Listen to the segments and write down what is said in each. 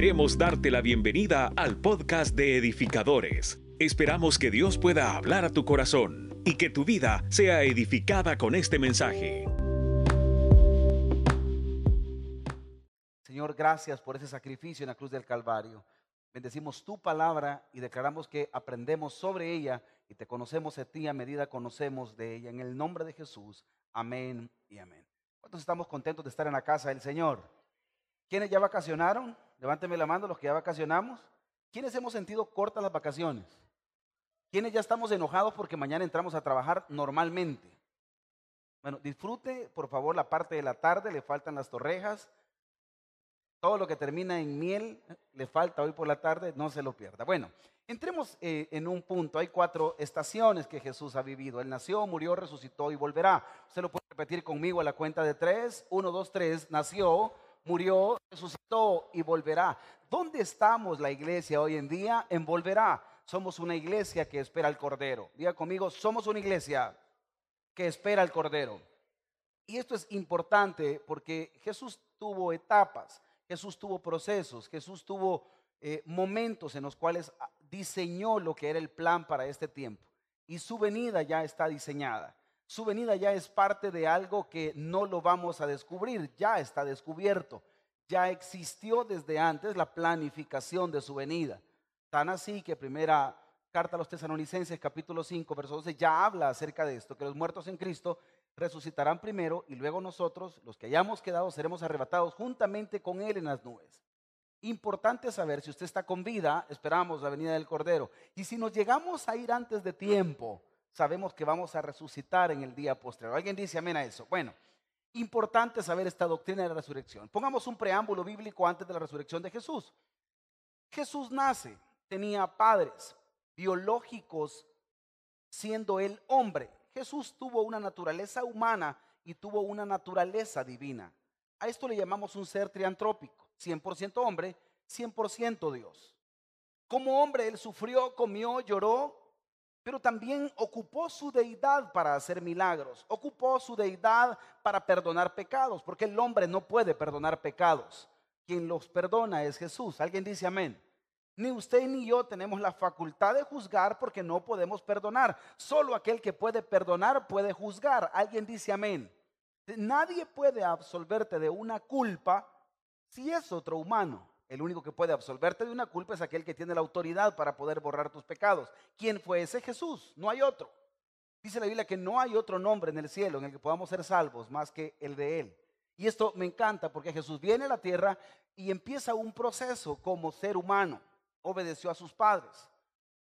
Queremos darte la bienvenida al podcast de edificadores. Esperamos que Dios pueda hablar a tu corazón y que tu vida sea edificada con este mensaje. Señor, gracias por ese sacrificio en la cruz del Calvario. Bendecimos tu palabra y declaramos que aprendemos sobre ella y te conocemos a ti a medida conocemos de ella. En el nombre de Jesús, amén y amén. ¿Cuántos estamos contentos de estar en la casa del Señor? ¿Quiénes ya vacacionaron? Levánteme la mano los que ya vacacionamos. ¿Quiénes hemos sentido cortas las vacaciones? ¿Quiénes ya estamos enojados porque mañana entramos a trabajar normalmente? Bueno, disfrute por favor la parte de la tarde, le faltan las torrejas. Todo lo que termina en miel le falta hoy por la tarde, no se lo pierda. Bueno, entremos eh, en un punto. Hay cuatro estaciones que Jesús ha vivido. Él nació, murió, resucitó y volverá. Usted lo puede repetir conmigo a la cuenta de tres. Uno, dos, tres. Nació, murió, resucitó y volverá. ¿Dónde estamos la iglesia hoy en día? En volverá. Somos una iglesia que espera al Cordero. Diga conmigo, somos una iglesia que espera al Cordero. Y esto es importante porque Jesús tuvo etapas, Jesús tuvo procesos, Jesús tuvo eh, momentos en los cuales diseñó lo que era el plan para este tiempo. Y su venida ya está diseñada. Su venida ya es parte de algo que no lo vamos a descubrir, ya está descubierto. Ya existió desde antes la planificación de su venida. Tan así que primera carta a los tesalonicenses capítulo 5, verso 12 ya habla acerca de esto, que los muertos en Cristo resucitarán primero y luego nosotros, los que hayamos quedado, seremos arrebatados juntamente con Él en las nubes. Importante saber si usted está con vida, esperamos la venida del Cordero. Y si nos llegamos a ir antes de tiempo, sabemos que vamos a resucitar en el día posterior. ¿Alguien dice amén a eso? Bueno, importante saber esta doctrina de la resurrección. Pongamos un preámbulo bíblico antes de la resurrección de Jesús. Jesús nace, tenía padres biológicos siendo él hombre. Jesús tuvo una naturaleza humana y tuvo una naturaleza divina. A esto le llamamos un ser triantrópico, 100% hombre, 100% Dios. Como hombre, él sufrió, comió, lloró, pero también ocupó su deidad para hacer milagros, ocupó su deidad para perdonar pecados, porque el hombre no puede perdonar pecados. Quien los perdona es Jesús. ¿Alguien dice amén? Ni usted ni yo tenemos la facultad de juzgar porque no podemos perdonar. Solo aquel que puede perdonar puede juzgar. Alguien dice amén. Nadie puede absolverte de una culpa si es otro humano. El único que puede absolverte de una culpa es aquel que tiene la autoridad para poder borrar tus pecados. ¿Quién fue ese Jesús? No hay otro. Dice la Biblia que no hay otro nombre en el cielo en el que podamos ser salvos más que el de Él. Y esto me encanta porque Jesús viene a la tierra y empieza un proceso como ser humano. Obedeció a sus padres.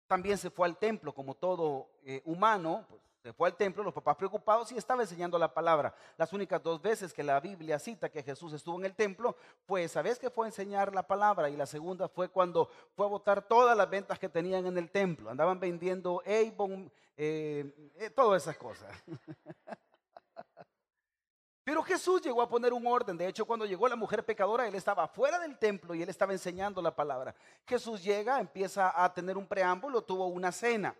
También se fue al templo como todo eh, humano, pues fue al templo, los papás preocupados y estaba enseñando la palabra. Las únicas dos veces que la Biblia cita que Jesús estuvo en el templo fue esa vez que fue a enseñar la palabra y la segunda fue cuando fue a votar todas las ventas que tenían en el templo. Andaban vendiendo Avon, eh, eh, todas esas cosas. Pero Jesús llegó a poner un orden. De hecho, cuando llegó la mujer pecadora, él estaba fuera del templo y él estaba enseñando la palabra. Jesús llega, empieza a tener un preámbulo, tuvo una cena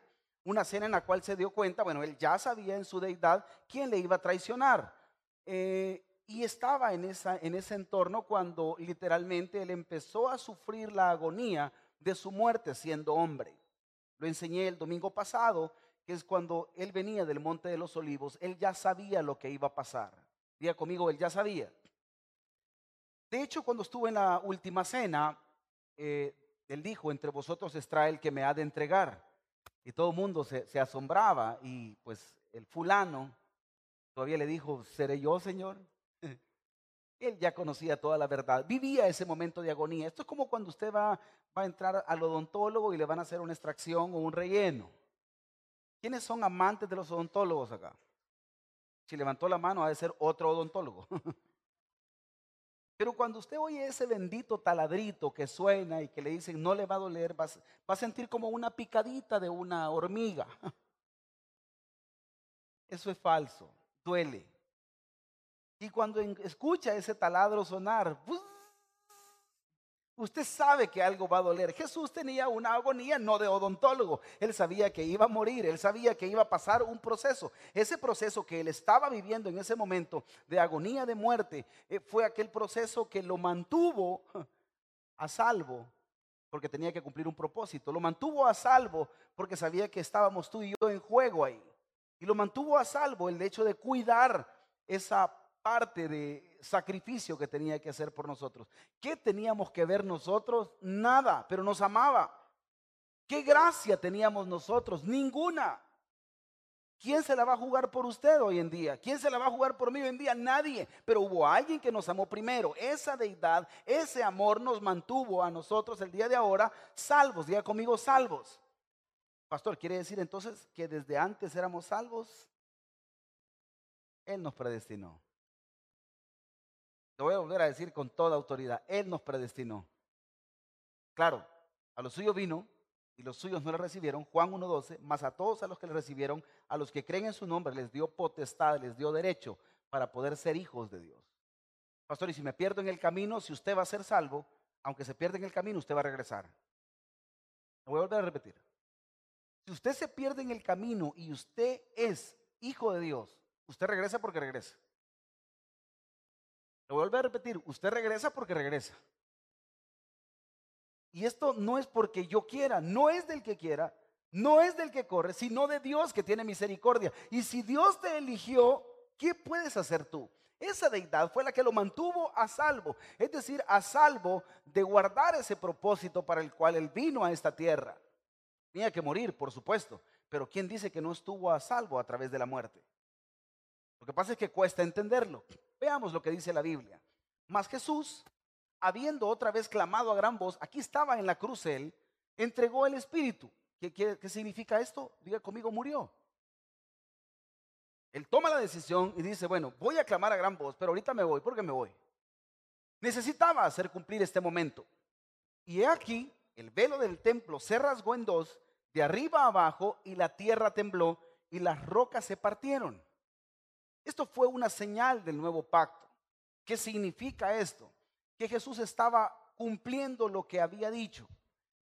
una cena en la cual se dio cuenta, bueno, él ya sabía en su deidad quién le iba a traicionar. Eh, y estaba en, esa, en ese entorno cuando literalmente él empezó a sufrir la agonía de su muerte siendo hombre. Lo enseñé el domingo pasado, que es cuando él venía del Monte de los Olivos, él ya sabía lo que iba a pasar. Diga conmigo, él ya sabía. De hecho, cuando estuvo en la última cena, eh, él dijo, entre vosotros está el que me ha de entregar. Y todo el mundo se, asombraba y pues el fulano todavía le dijo, ¿seré yo, Señor? Él ya conocía toda la verdad, vivía ese momento de agonía. Esto es como cuando usted va, va a entrar al odontólogo y le van a hacer una extracción o un relleno. ¿Quiénes son amantes de los odontólogos acá? Si levantó la mano, ha de ser otro odontólogo. Pero cuando usted oye ese bendito taladrito que suena y que le dicen no le va a doler, va, a sentir como una picadita de una hormiga. Eso es falso, duele. Y cuando escucha ese taladro sonar, Usted sabe que algo va a doler. Jesús tenía una agonía no de odontólogo. Él sabía que iba a morir, él sabía que iba a pasar un proceso. Ese proceso que él estaba viviendo en ese momento de agonía de muerte eh, fue aquel proceso que lo mantuvo a salvo porque tenía que cumplir un propósito. Lo mantuvo a salvo porque sabía que estábamos tú y yo en juego ahí. Y lo mantuvo a salvo el hecho de cuidar esa parte de sacrificio que tenía que hacer por nosotros. ¿Qué teníamos que ver nosotros? Nada, pero nos amaba. ¿Qué gracia teníamos nosotros? Ninguna. ¿Quién se la va a jugar por usted hoy en día? ¿Quién se la va a jugar por mí hoy en día? Nadie. Pero hubo alguien que nos amó primero. Esa deidad, ese amor nos mantuvo a nosotros el día de ahora salvos. Diga conmigo salvos. Pastor, ¿quiere decir entonces que desde antes éramos salvos? Él nos predestinó. Lo voy a volver a decir con toda autoridad. Él nos predestinó. Claro, a lo suyo vino y los suyos no le recibieron, Juan 1.12, más a todos a los que le recibieron, a los que creen en su nombre, les dio potestad, les dio derecho para poder ser hijos de Dios. Pastor, y si me pierdo en el camino, si usted va a ser salvo, aunque se pierda en el camino, usted va a regresar. Lo voy a volver a repetir. Si usted se pierde en el camino y usted es hijo de Dios, usted regresa porque regresa. Lo volver a repetir, usted regresa porque regresa. Y esto no es porque yo quiera, no es del que quiera, no es del que corre, sino de Dios que tiene misericordia. Y si Dios te eligió, ¿qué puedes hacer tú? Esa deidad fue la que lo mantuvo a salvo, es decir, a salvo de guardar ese propósito para el cual él vino a esta tierra. Tenía que morir, por supuesto, pero ¿quién dice que no estuvo a salvo a través de la muerte? Lo que pasa es que cuesta entenderlo. Veamos lo que dice la Biblia. Mas Jesús, habiendo otra vez clamado a gran voz, aquí estaba en la cruz él, entregó el Espíritu. ¿Qué, significa esto? Diga conmigo, murió. Él toma la decisión y dice, bueno, voy a clamar a gran voz, pero ahorita me voy, ¿por qué me voy? Necesitaba hacer cumplir este momento. Y he aquí, el velo del templo se rasgó en dos, de arriba a abajo, y la tierra tembló, y las rocas se partieron. Esto fue una señal del nuevo pacto. ¿Qué significa esto? que Jesús estaba cumpliendo lo que había dicho.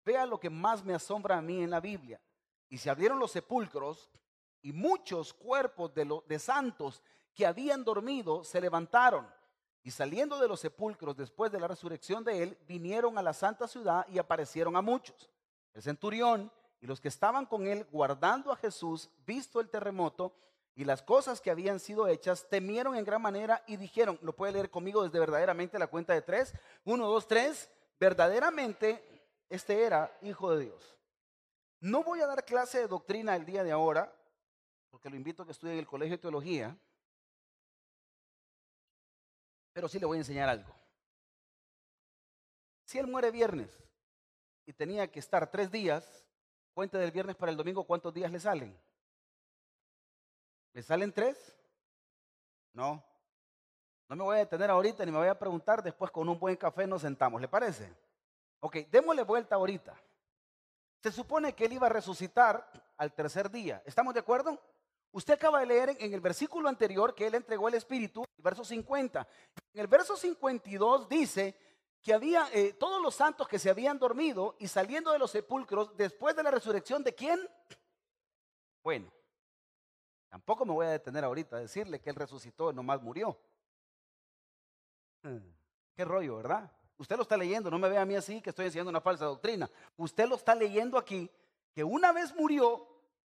Vea lo que más me asombra a mí en la Biblia. Y se abrieron los sepulcros y muchos cuerpos de, de santos que habían dormido se levantaron. Y saliendo de los sepulcros después de la resurrección de él, vinieron a la santa ciudad y aparecieron a muchos. El centurión y los que estaban con él guardando a Jesús, visto el terremoto, y las cosas que habían sido hechas, temieron en gran manera y dijeron, lo puede leer conmigo desde verdaderamente la cuenta de tres, uno, dos, tres, verdaderamente este era hijo de Dios. No voy a dar clase de doctrina el día de ahora, porque lo invito a que estudie en el Colegio de Teología, pero sí le voy a enseñar algo. Si él muere viernes y tenía que estar tres días, cuenta del viernes para el domingo, ¿cuántos días le salen? ¿Le salen tres? No. No me voy a detener ahorita ni me voy a preguntar. Después con un buen café nos sentamos. ¿Le parece? Ok, démosle vuelta ahorita. Se supone que él iba a resucitar al tercer día. ¿Estamos de acuerdo? Usted acaba de leer en el versículo anterior que él entregó el Espíritu, el verso 50. En el verso 52 dice que había eh, todos los santos que se habían dormido y saliendo de los sepulcros después de la resurrección de quién? Bueno, Tampoco me voy a detener ahorita a decirle que él resucitó y nomás murió. Hmm, qué rollo, ¿verdad? Usted lo está leyendo, no me ve a mí así que estoy enseñando una falsa doctrina. Usted lo está leyendo aquí, que una vez murió,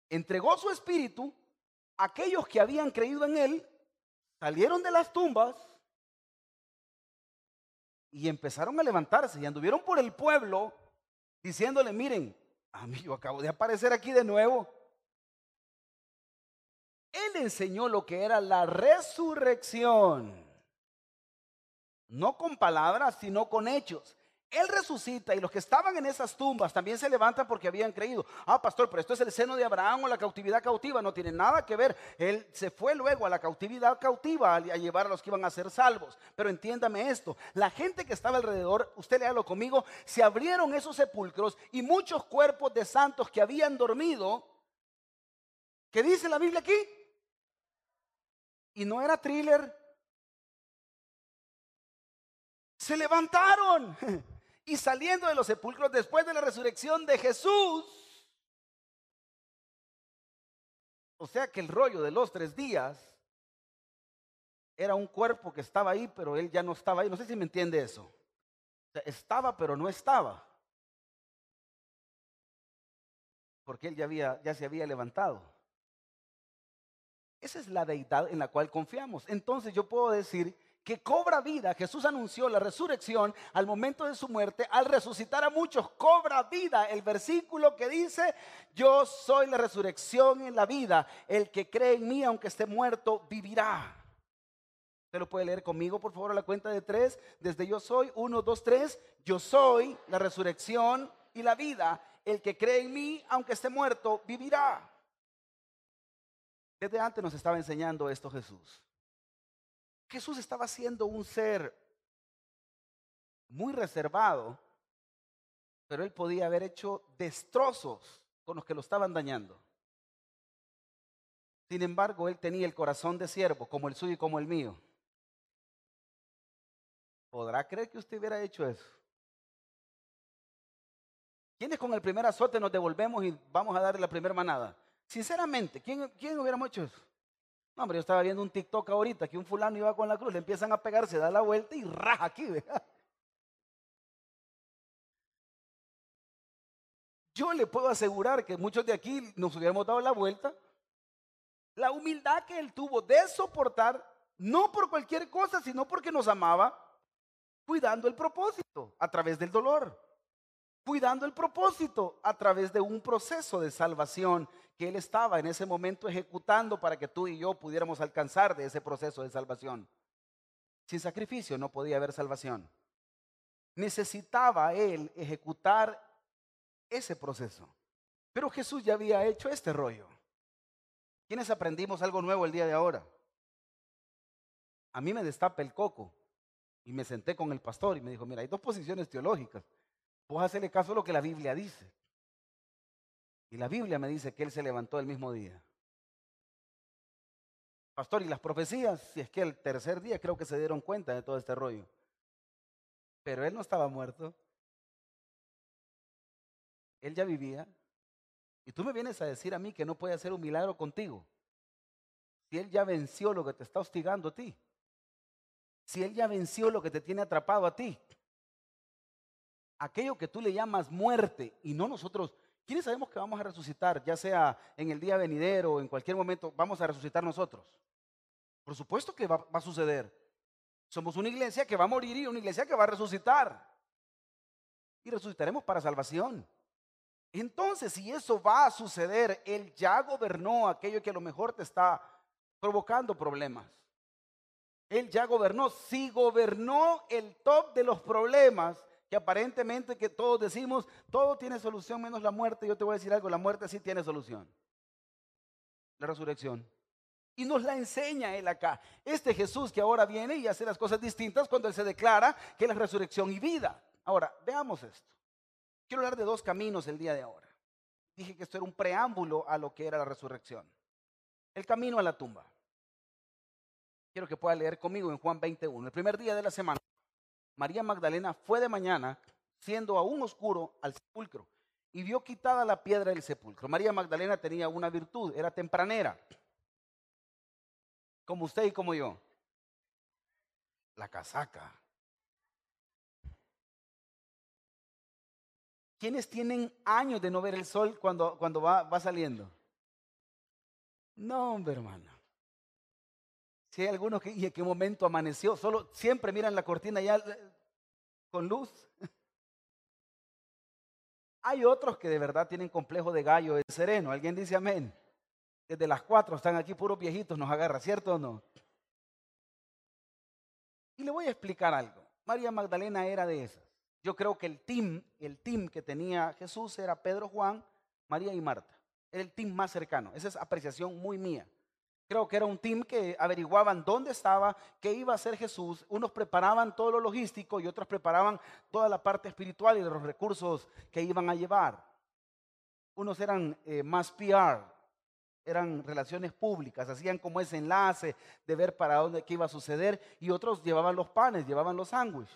entregó su espíritu, aquellos que habían creído en él salieron de las tumbas y empezaron a levantarse y anduvieron por el pueblo diciéndole, miren, a mí yo acabo de aparecer aquí de nuevo. Él enseñó lo que era la resurrección. No con palabras, sino con hechos. Él resucita y los que estaban en esas tumbas también se levantan porque habían creído. Ah, pastor, pero esto es el seno de Abraham o la cautividad cautiva. No tiene nada que ver. Él se fue luego a la cautividad cautiva a llevar a los que iban a ser salvos. Pero entiéndame esto. La gente que estaba alrededor, usted léalo conmigo, se abrieron esos sepulcros y muchos cuerpos de santos que habían dormido. ¿Qué dice la Biblia aquí? Y no era thriller. Se levantaron y saliendo de los sepulcros después de la resurrección de Jesús. O sea que el rollo de los tres días era un cuerpo que estaba ahí, pero él ya no estaba ahí. No sé si me entiende eso. estaba, pero no estaba. Porque él ya, había, ya se había levantado. Esa es la deidad en la cual confiamos. Entonces yo puedo decir que cobra vida. Jesús anunció la resurrección al momento de su muerte, al resucitar a muchos, cobra vida. El versículo que dice, yo soy la resurrección en la vida. El que cree en mí, aunque esté muerto, vivirá. Usted lo puede leer conmigo, por favor, a la cuenta de tres. Desde yo soy, uno, dos, tres. Yo soy la resurrección y la vida. El que cree en mí, aunque esté muerto, vivirá. Desde antes nos estaba enseñando esto Jesús. Jesús estaba siendo un ser muy reservado, pero él podía haber hecho destrozos con los que lo estaban dañando. Sin embargo, él tenía el corazón de siervo, como el suyo y como el mío. ¿Podrá creer que usted hubiera hecho eso? ¿Quiénes con el primer azote nos devolvemos y vamos a darle la primera manada? Sinceramente, ¿quién, quién hubiéramos hecho eso? No, hombre, yo estaba viendo un TikTok ahorita que un fulano iba con la cruz, le empiezan a pegar, se da la vuelta y raja aquí, Yo le puedo asegurar que muchos de aquí nos hubiéramos dado la vuelta. La humildad que él tuvo de soportar, no por cualquier cosa, sino porque nos amaba, cuidando el propósito a través del dolor, cuidando el propósito a través de un proceso de salvación que Él estaba en ese momento ejecutando para que tú y yo pudiéramos alcanzar de ese proceso de salvación. Sin sacrificio no podía haber salvación. Necesitaba Él ejecutar ese proceso. Pero Jesús ya había hecho este rollo. ¿Quiénes aprendimos algo nuevo el día de ahora? A mí me destapa el coco y me senté con el pastor y me dijo, mira, hay dos posiciones teológicas. Vos hacerle caso a lo que la Biblia dice. Y la Biblia me dice que él se levantó el mismo día. Pastor, y las profecías, si es que el tercer día creo que se dieron cuenta de todo este rollo. Pero él no estaba muerto. Él ya vivía. Y tú me vienes a decir a mí que no puede hacer un milagro contigo. Si él ya venció lo que te está hostigando a ti. Si él ya venció lo que te tiene atrapado a ti. Aquello que tú le llamas muerte y no nosotros ¿Quiénes sabemos que vamos a resucitar, ya sea en el día venidero o en cualquier momento, vamos a resucitar nosotros? Por supuesto que va, a suceder. Somos una iglesia que va a morir y una iglesia que va a resucitar. Y resucitaremos para salvación. Entonces, si eso va a suceder, Él ya gobernó aquello que a lo mejor te está provocando problemas. Él ya gobernó. Si gobernó el top de los problemas, que aparentemente que todos decimos, todo tiene solución menos la muerte. Yo te voy a decir algo, la muerte sí tiene solución. La resurrección. Y nos la enseña Él acá. Este Jesús que ahora viene y hace las cosas distintas cuando Él se declara que es la resurrección y vida. Ahora, veamos esto. Quiero hablar de dos caminos el día de ahora. Dije que esto era un preámbulo a lo que era la resurrección. El camino a la tumba. Quiero que pueda leer conmigo en Juan 21, el primer día de la semana. María Magdalena fue de mañana, siendo aún oscuro, al sepulcro y vio quitada la piedra del sepulcro. María Magdalena tenía una virtud, era tempranera, como usted y como yo. La casaca. ¿Quiénes tienen años de no ver el sol cuando, cuando va, va saliendo? No, hombre, hermano. Si hay algunos que, ¿y en qué momento amaneció? Solo siempre miran la cortina ya eh, con luz. Hay otros que de verdad tienen complejo de gallo de sereno. ¿Alguien dice amén? Desde las cuatro están aquí puros viejitos, nos agarra, ¿cierto o no? Y le voy a explicar algo. María Magdalena era de esas. Yo creo que el team, el team que tenía Jesús era Pedro, Juan, María y Marta. Era el team más cercano. Esa es apreciación muy mía. Creo que era un team que averiguaban dónde estaba, qué iba a hacer Jesús. Unos preparaban todo lo logístico y otros preparaban toda la parte espiritual y los recursos que iban a llevar. Unos eran eh, más PR, eran relaciones públicas, hacían como ese enlace de ver para dónde qué iba a suceder y otros llevaban los panes, llevaban los sándwiches.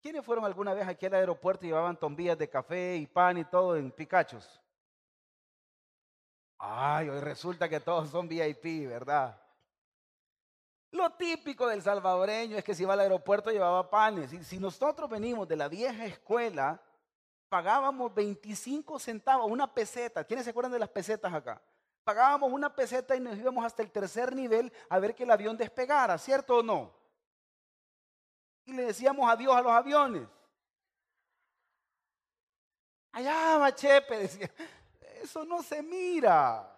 ¿Quiénes fueron alguna vez aquí al aeropuerto y llevaban tombillas de café y pan y todo en picachos? Ay, hoy resulta que todos son VIP, ¿verdad? Lo típico del salvadoreño es que si iba al aeropuerto llevaba panes. Y si nosotros venimos de la vieja escuela, pagábamos 25 centavos, una peseta. ¿Quiénes se acuerdan de las pesetas acá? Pagábamos una peseta y nos íbamos hasta el tercer nivel a ver que el avión despegara, ¿cierto o no? Y le decíamos adiós a los aviones. Allá va decía, eso no se mira.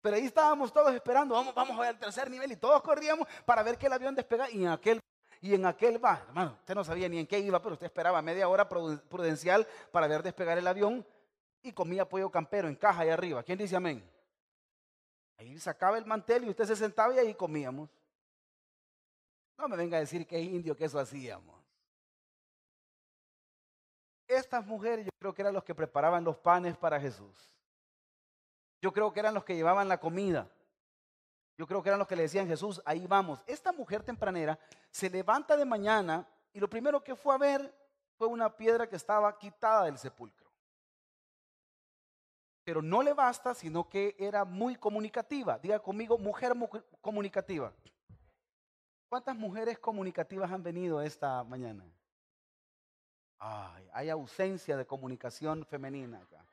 Pero ahí estábamos todos esperando, vamos, vamos a ver al tercer nivel y todos corríamos para ver que el avión despegara y en aquel y en aquel va, hermano, usted no sabía ni en qué iba, pero usted esperaba media hora prudencial para ver despegar el avión y comía pollo campero en caja ahí arriba. ¿Quién dice amén? Ahí sacaba el mantel y usted se sentaba y ahí comíamos. No me venga a decir que es indio que eso hacíamos. Estas mujeres yo creo que eran los que preparaban los panes para Jesús. Yo creo que eran los que llevaban la comida. Yo creo que eran los que le decían Jesús, ahí vamos. Esta mujer tempranera se levanta de mañana y lo primero que fue a ver fue una piedra que estaba quitada del sepulcro. Pero no le basta, sino que era muy comunicativa. Diga conmigo, mujer comunicativa. ¿Cuántas mujeres comunicativas han venido esta mañana? Ay, hay ausencia de comunicación femenina acá.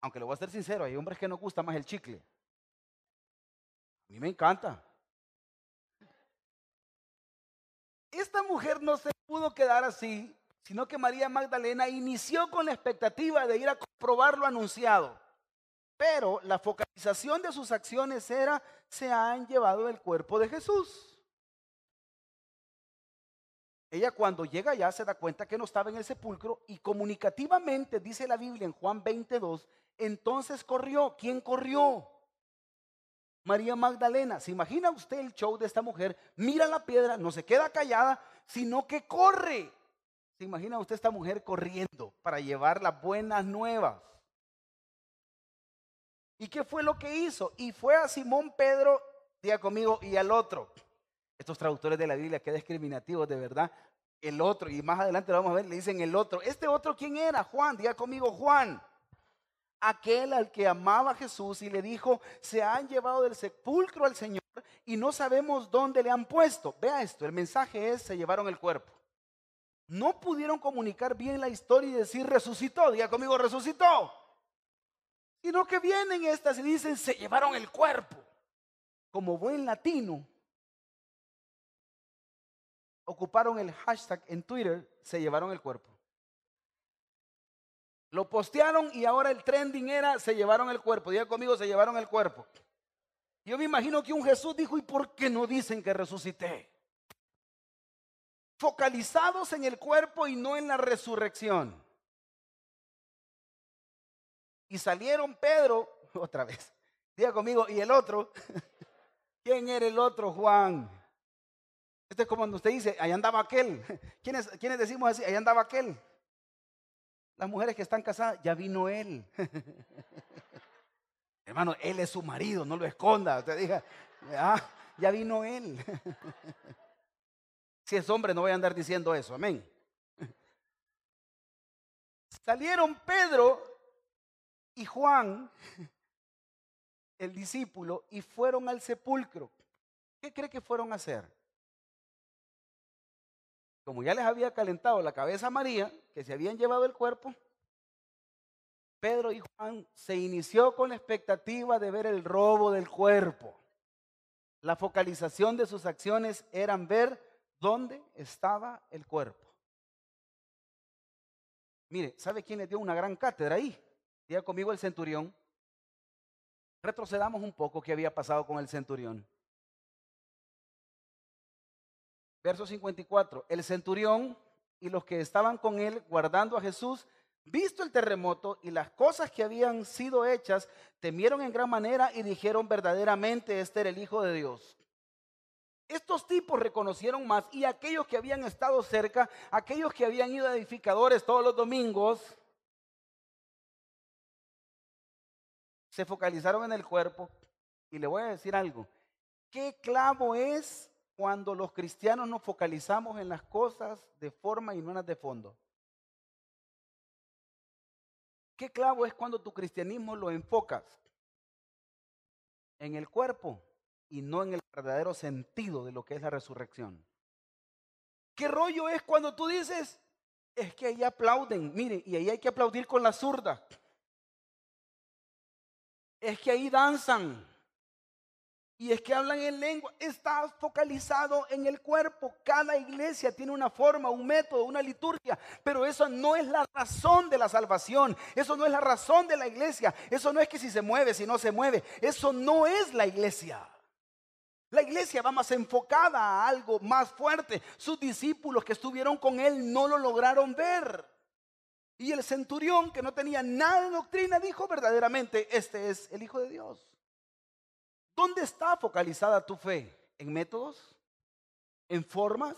Aunque le voy a ser sincero, hay hombres que no gusta más el chicle. A mí me encanta. Esta mujer no se pudo quedar así, sino que María Magdalena inició con la expectativa de ir a comprobar lo anunciado. Pero la focalización de sus acciones era, se han llevado el cuerpo de Jesús. Ella cuando llega allá se da cuenta que no estaba en el sepulcro y comunicativamente dice la Biblia en Juan 22, entonces corrió. ¿Quién corrió? María Magdalena. ¿Se imagina usted el show de esta mujer? Mira la piedra, no se queda callada, sino que corre. ¿Se imagina usted esta mujer corriendo para llevar las buenas nuevas? ¿Y qué fue lo que hizo? Y fue a Simón Pedro, diga conmigo, y al otro. Estos traductores de la Biblia, qué discriminativos, de verdad. El otro, y más adelante lo vamos a ver, le dicen el otro. ¿Este otro quién era? Juan, diga conmigo, Juan. Aquel al que amaba a Jesús y le dijo, se han llevado del sepulcro al Señor y no sabemos dónde le han puesto. Vea esto, el mensaje es, se llevaron el cuerpo. No pudieron comunicar bien la historia y decir resucitó, diga conmigo resucitó. Sino que vienen estas y dicen, se llevaron el cuerpo. Como buen latino, ocuparon el hashtag en Twitter, se llevaron el cuerpo. Lo postearon y ahora el trending era, se llevaron el cuerpo. Diga conmigo, se llevaron el cuerpo. Yo me imagino que un Jesús dijo, ¿y por qué no dicen que resucité? Focalizados en el cuerpo y no en la resurrección. Y salieron Pedro, otra vez, diga conmigo, y el otro. ¿Quién era el otro, Juan? Este es como cuando usted dice, ahí andaba aquel. ¿Quiénes, ¿Quiénes decimos así? Ahí andaba aquel. Las mujeres que están casadas, ya vino él. Hermano, él es su marido, no lo esconda. Usted diga, ah, ya vino él. si es hombre, no voy a andar diciendo eso, amén. Salieron Pedro y Juan, el discípulo, y fueron al sepulcro. ¿Qué cree que fueron a hacer? Como ya les había calentado la cabeza a María, que se habían llevado el cuerpo, Pedro y Juan se inició con la expectativa de ver el robo del cuerpo. La focalización de sus acciones eran ver dónde estaba el cuerpo. Mire, ¿sabe quién le dio una gran cátedra ahí? Diga conmigo el centurión. Retrocedamos un poco qué había pasado con el centurión. Verso 54. El centurión y los que estaban con él guardando a Jesús, visto el terremoto y las cosas que habían sido hechas, temieron en gran manera y dijeron verdaderamente, este era el Hijo de Dios. Estos tipos reconocieron más y aquellos que habían estado cerca, aquellos que habían ido a edificadores todos los domingos, se focalizaron en el cuerpo. Y le voy a decir algo, ¿qué clavo es cuando los cristianos nos focalizamos en las cosas de forma y no en las de fondo. ¿Qué clavo es cuando tu cristianismo lo enfocas en el cuerpo y no en el verdadero sentido de lo que es la resurrección. ¿Qué rollo es cuando tú dices, es que ahí aplauden, mire, y ahí hay que aplaudir con la zurda? Es que ahí danzan. Y es que hablan en lengua. Está focalizado en el cuerpo. Cada iglesia tiene una forma, un método, una liturgia. Pero eso no es la razón de la salvación. Eso no es la razón de la iglesia. Eso no es que si se mueve, si no se mueve. Eso no es la iglesia. La iglesia va más enfocada a algo más fuerte. Sus discípulos que estuvieron con él no lo lograron ver. Y el centurión que no tenía nada de doctrina dijo verdaderamente, este es el Hijo de Dios. ¿Dónde está focalizada tu fe? ¿En métodos? ¿En formas?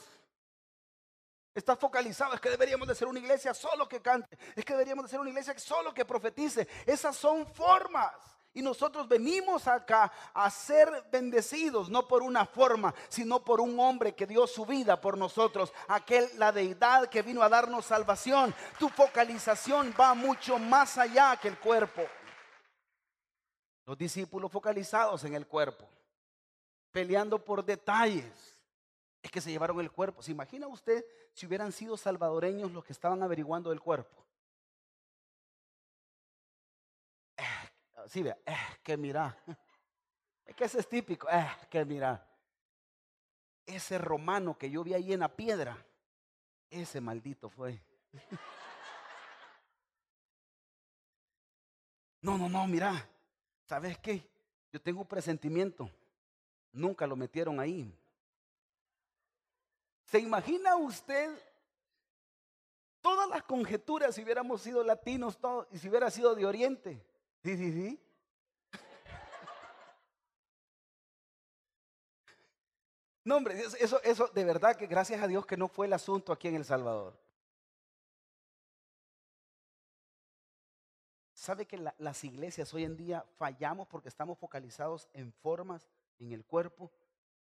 Está focalizado, es que deberíamos de ser una iglesia solo que cante, es que deberíamos de ser una iglesia solo que profetice. Esas son formas. Y nosotros venimos acá a ser bendecidos, no por una forma, sino por un hombre que dio su vida por nosotros, aquel, la deidad que vino a darnos salvación. Tu focalización va mucho más allá que el cuerpo. Los discípulos focalizados en el cuerpo, peleando por detalles. Es que se llevaron el cuerpo. ¿Se imagina usted si hubieran sido salvadoreños los que estaban averiguando el cuerpo? Eh, sí, vea, eh, que mira. Es que ese es típico. Eh, que mira. Ese romano que yo vi ahí en la piedra, ese maldito fue. No, no, no, mira. ¿Sabes qué? Yo tengo un presentimiento. Nunca lo metieron ahí. ¿Se imagina usted todas las conjeturas si hubiéramos sido latinos y si hubiera sido de Oriente? Sí, sí, sí. No, hombre, eso, eso de verdad que gracias a Dios que no fue el asunto aquí en El Salvador. ¿Sabe que las iglesias hoy en día fallamos porque estamos focalizados en formas, en el cuerpo?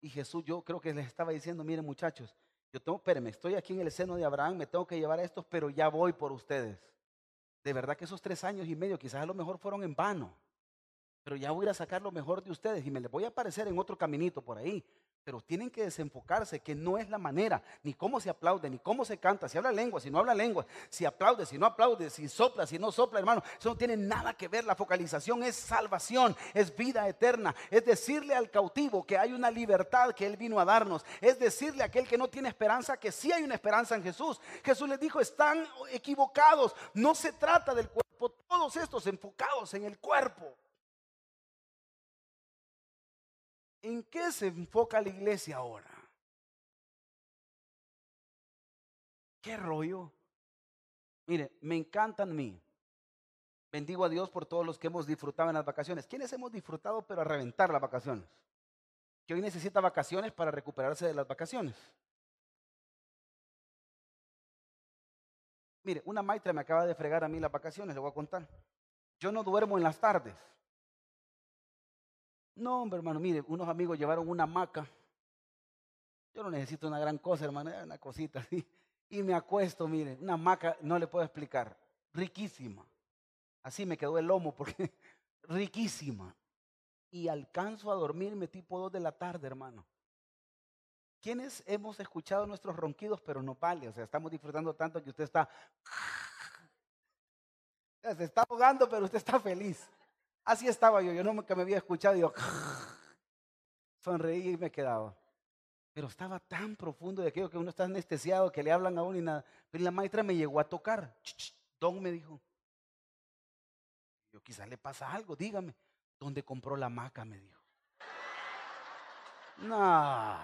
Y Jesús, yo creo que les estaba diciendo, miren muchachos, yo tengo, espérenme, estoy aquí en el seno de Abraham, me tengo que llevar a estos, pero ya voy por ustedes. De verdad que esos tres años y medio quizás a lo mejor fueron en vano, pero ya voy a sacar lo mejor de ustedes y me les voy a aparecer en otro caminito por ahí. Pero tienen que desenfocarse, que no es la manera, ni cómo se aplaude, ni cómo se canta, si habla lengua, si no habla lengua, si aplaude, si no aplaude, si sopla, si no sopla, hermano. Eso no tiene nada que ver. La focalización es salvación, es vida eterna. Es decirle al cautivo que hay una libertad que Él vino a darnos. Es decirle a aquel que no tiene esperanza que sí hay una esperanza en Jesús. Jesús les dijo, están equivocados. No se trata del cuerpo, todos estos enfocados en el cuerpo. ¿En qué se enfoca la iglesia ahora? ¿Qué rollo? Mire, me encantan mí. Bendigo a Dios por todos los que hemos disfrutado en las vacaciones. ¿Quiénes hemos disfrutado pero a reventar las vacaciones? Que hoy necesita vacaciones para recuperarse de las vacaciones. Mire, una maestra me acaba de fregar a mí las vacaciones, le voy a contar. Yo no duermo en las tardes. No, hombre, hermano, mire, unos amigos llevaron una hamaca. Yo no necesito una gran cosa, hermano, una cosita así. Y me acuesto, mire, una hamaca, no le puedo explicar, riquísima. Así me quedó el lomo porque riquísima. Y alcanzo a dormirme tipo dos de la tarde, hermano. ¿Quiénes hemos escuchado nuestros ronquidos, pero no vale? O sea, estamos disfrutando tanto que usted está... Se está ahogando, pero usted está feliz. Así estaba yo, yo nunca me había escuchado yo sonreí y me quedaba. Pero estaba tan profundo de aquello que uno está anestesiado, que le hablan a uno y nada. Pero la maestra me llegó a tocar. Don me dijo. Yo quizás le pasa algo, dígame. ¿Dónde compró la maca? Me dijo. No.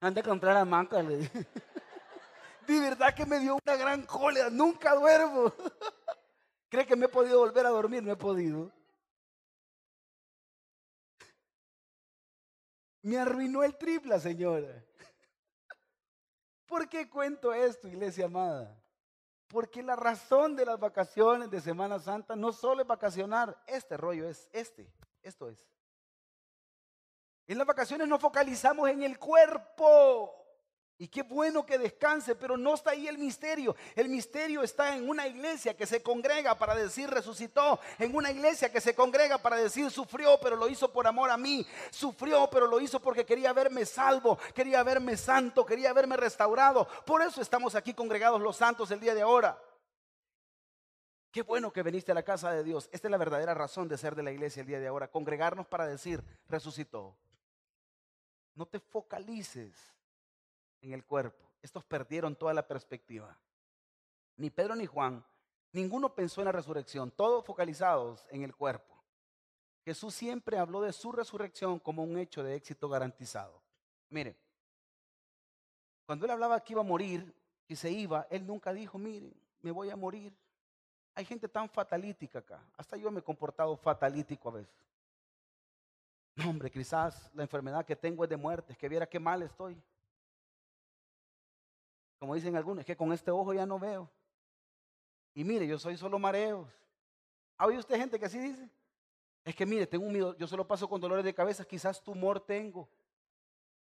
Ande a comprar la maca, le dije. De verdad que me dio una gran cólera. Nunca duermo. ¿Cree que me he podido volver a dormir? No he podido. Me arruinó el tripla, señora. ¿Por qué cuento esto, iglesia amada? Porque la razón de las vacaciones de Semana Santa no solo es vacacionar, este rollo es este, esto es. En las vacaciones nos focalizamos en el cuerpo. Y qué bueno que descanse, pero no está ahí el misterio. El misterio está en una iglesia que se congrega para decir resucitó, en una iglesia que se congrega para decir sufrió, pero lo hizo por amor a mí. Sufrió, pero lo hizo porque quería verme salvo, quería verme santo, quería verme restaurado. Por eso estamos aquí congregados los santos el día de ahora. Qué bueno que viniste a la casa de Dios. Esta es la verdadera razón de ser de la iglesia el día de ahora, congregarnos para decir resucitó. No te focalices en el cuerpo. Estos perdieron toda la perspectiva. Ni Pedro ni Juan, ninguno pensó en la resurrección, todos focalizados en el cuerpo. Jesús siempre habló de su resurrección como un hecho de éxito garantizado. Mire, cuando él hablaba que iba a morir, que se iba, él nunca dijo, mire, me voy a morir. Hay gente tan fatalítica acá. Hasta yo me he comportado fatalítico a veces. No, hombre, quizás la enfermedad que tengo es de muerte, es que viera qué mal estoy. Como dicen algunos, es que con este ojo ya no veo. Y mire, yo soy solo mareos. ¿Ha oído usted gente que así dice? Es que mire, tengo un miedo, yo solo paso con dolores de cabeza, quizás tumor tengo.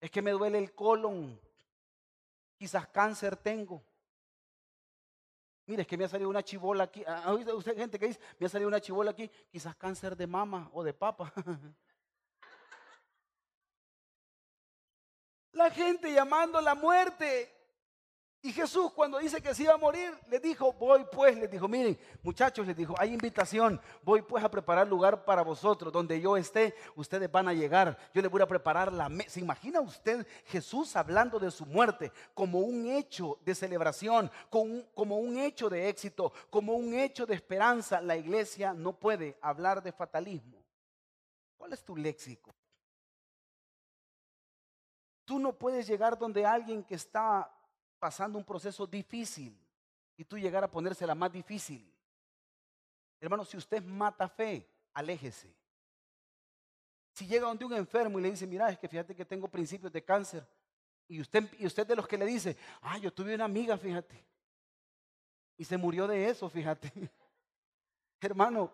Es que me duele el colon, quizás cáncer tengo. Mire, es que me ha salido una chivola aquí. ¿Ha oído usted gente que dice, me ha salido una chivola aquí, quizás cáncer de mama o de papa? La gente llamando la muerte. Y Jesús cuando dice que se iba a morir, le dijo, voy pues, le dijo, miren, muchachos, les dijo, hay invitación, voy pues a preparar lugar para vosotros, donde yo esté, ustedes van a llegar, yo les voy a preparar la mesa. ¿Se imagina usted Jesús hablando de su muerte como un hecho de celebración, como un hecho de éxito, como un hecho de esperanza? La iglesia no puede hablar de fatalismo. ¿Cuál es tu léxico? Tú no puedes llegar donde alguien que está pasando un proceso difícil y tú llegar a ponerse la más difícil. Hermano, si usted mata fe, aléjese. Si llega donde un enfermo y le dice, mira, es que fíjate que tengo principios de cáncer, y usted, y usted de los que le dice, ah, yo tuve una amiga, fíjate, y se murió de eso, fíjate. Hermano,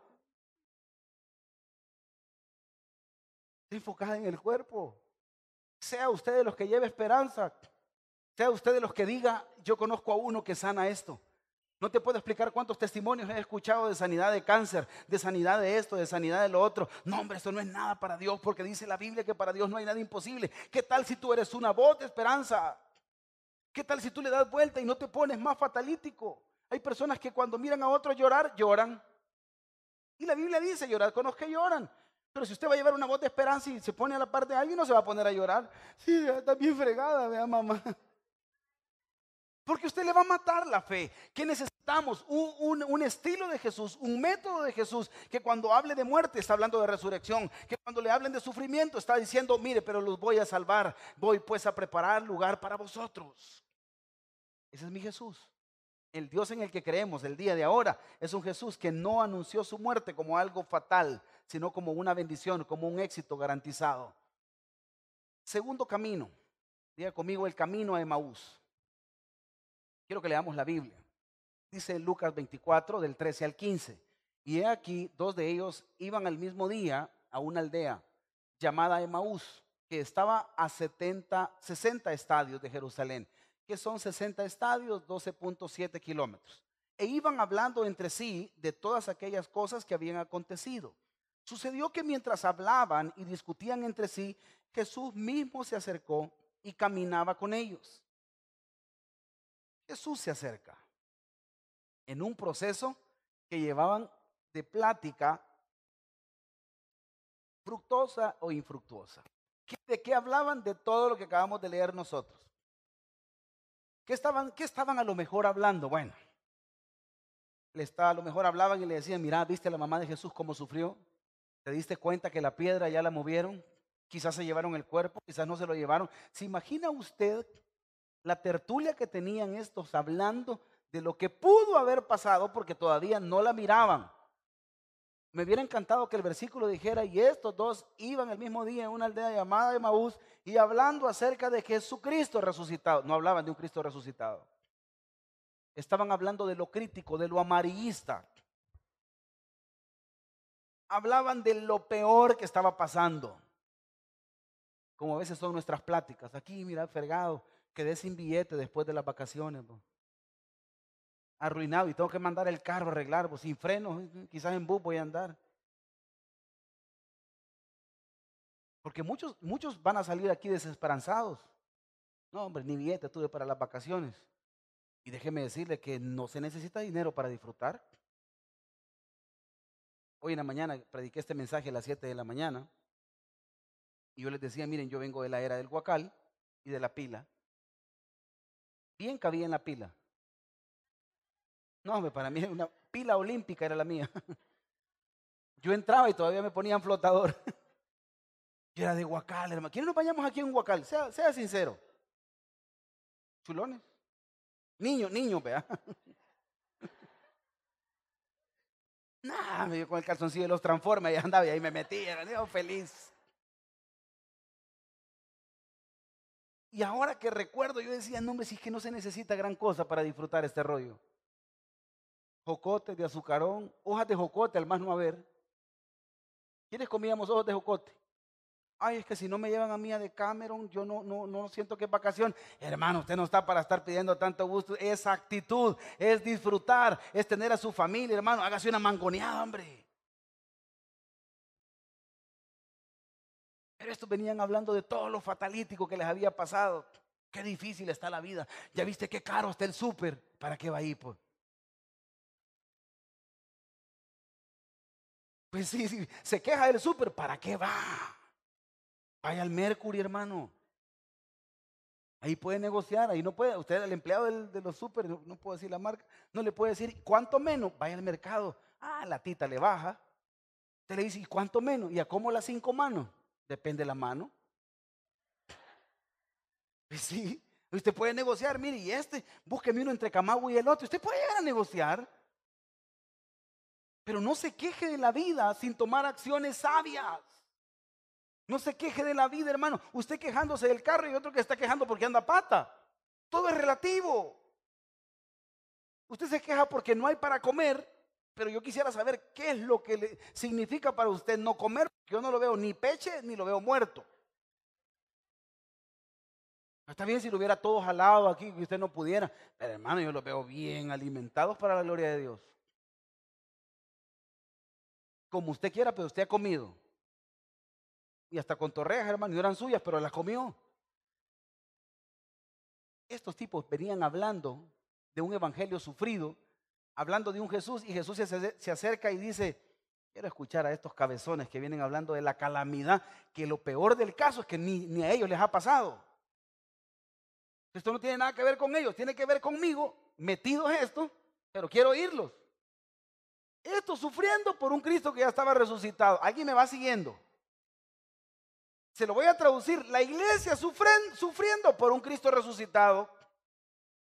enfocada en el cuerpo. Sea usted de los que lleve esperanza. Sea usted de los que diga, yo conozco a uno que sana esto. No te puedo explicar cuántos testimonios he escuchado de sanidad de cáncer, de sanidad de esto, de sanidad de lo otro. No, hombre, esto no es nada para Dios, porque dice la Biblia que para Dios no hay nada imposible. ¿Qué tal si tú eres una voz de esperanza? ¿Qué tal si tú le das vuelta y no te pones más fatalítico? Hay personas que cuando miran a otro llorar, lloran. Y la Biblia dice llorar con los que lloran. Pero si usted va a llevar una voz de esperanza y se pone a la parte de alguien, no se va a poner a llorar. Sí, está bien fregada, vea mamá. Porque usted le va a matar la fe. ¿Qué necesitamos? Un, estilo de Jesús, un método de Jesús, que cuando hable de muerte está hablando de resurrección, que cuando le hablen de sufrimiento está diciendo, mire, pero los voy a salvar, voy pues a preparar lugar para vosotros. Ese es mi Jesús. El Dios en el que creemos el día de ahora es un Jesús que no anunció su muerte como algo fatal, sino como una bendición, como un éxito garantizado. Segundo camino, diga conmigo el camino a Emaús. Quiero que leamos la Biblia. Dice Lucas 24, del 13 al 15. Y he aquí, dos de ellos iban al mismo día a una aldea llamada Emaús, que estaba a 70, 60 estadios de Jerusalén, que son 60 estadios, 12.7 kilómetros. E iban hablando entre sí de todas aquellas cosas que habían acontecido. Sucedió que mientras hablaban y discutían entre sí, Jesús mismo se acercó y caminaba con ellos. Jesús se acerca en un proceso que llevaban de plática fructuosa o infructuosa. ¿De qué hablaban? De todo lo que acabamos de leer nosotros. ¿Qué estaban, qué estaban a lo mejor hablando? Bueno, le a lo mejor hablaban y le decían, mira, ¿viste la mamá de Jesús cómo sufrió? ¿Te diste cuenta que la piedra ya la movieron? Quizás se llevaron el cuerpo, quizás no se lo llevaron. ¿Se imagina usted la tertulia que tenían estos hablando de lo que pudo haber pasado porque todavía no la miraban. Me hubiera encantado que el versículo dijera, y estos dos iban el mismo día en una aldea llamada Emaús y hablando acerca de Jesucristo resucitado. No hablaban de un Cristo resucitado. Estaban hablando de lo crítico, de lo amarillista. Hablaban de lo peor que estaba pasando. Como a veces son nuestras pláticas. Aquí, mira, Fergado, quedé sin billete después de las vacaciones. Arruinado y tengo que mandar el carro a arreglar, sin frenos, quizás en bus voy a andar. Porque muchos, muchos van a salir aquí desesperanzados. No, hombre, ni billete tuve para las vacaciones. Y déjeme decirle que no se necesita dinero para disfrutar. Hoy en la mañana prediqué este mensaje a las 7 de la mañana. Y yo les decía, miren, yo vengo de la era del guacal y de la pila. Bien cabía en la pila. No, hombre, para mí una pila olímpica era la mía. Yo entraba y todavía me ponían flotador. Yo era de guacal, hermano. ¿Quiénes nos bañamos aquí en guacal? Sea, sea sincero. Chulones. Niños, niños, vea. Nah, me dio con el calzoncillo de los transforma y andaba y ahí me metía, era feliz. Y ahora que recuerdo, yo decía, no, hombre, si es que no se necesita gran cosa para disfrutar este rollo. Jocote de azucarón, hojas de jocote, al más no haber. ¿Quiénes comíamos hojas de jocote? Ay, es que si no me llevan a mí a de Cameron, yo no, no, no siento que es vacación. Hermano, usted no está para estar pidiendo tanto gusto. Es actitud, es disfrutar, es tener a su familia, hermano. Hágase una mangoneada, hombre. Pero estos venían hablando de todo lo fatalítico que les había pasado. Qué difícil está la vida. Ya viste qué caro está el súper. ¿Para qué va ahí, pues? Pues sí, se queja del súper. ¿Para qué va? Vaya al Mercury, hermano. Ahí puede negociar, ahí no puede. Usted, el empleado del, de los súper, no puedo decir la marca, no le puede decir cuánto menos. Vaya al mercado. Ah, la tita le baja. Usted le dice, ¿y cuánto menos? ¿Y a cómo las cinco manos? Depende de la mano. Pues sí, usted puede negociar, mire, y este, búsqueme uno entre Camagüey y el otro. Usted puede llegar a negociar. Pero no se queje de la vida sin tomar acciones sabias. No se queje de la vida, hermano. Usted quejándose del carro y otro que está quejando porque anda pata. Todo es relativo. Usted se queja porque no hay para comer, pero yo quisiera saber qué es lo que le significa para usted no comer. Yo no lo veo ni peche ni lo veo muerto. Está bien si lo hubiera todo jalado aquí y usted no pudiera. Pero hermano, yo los veo bien alimentados para la gloria de Dios. Como usted quiera, pero usted ha comido. Y hasta con torrejas, hermano, no eran suyas, pero las comió. Estos tipos venían hablando de un evangelio sufrido, hablando de un Jesús, y Jesús se, acerca y dice, quiero escuchar a estos cabezones que vienen hablando de la calamidad, que lo peor del caso es que ni, ni a ellos les ha pasado. Esto no tiene nada que ver con ellos, tiene que ver conmigo, metidos esto, pero quiero oírlos. Esto sufriendo por un Cristo que ya estaba resucitado. Alguien me va siguiendo. Se lo voy a traducir. La iglesia sufriendo por un Cristo resucitado.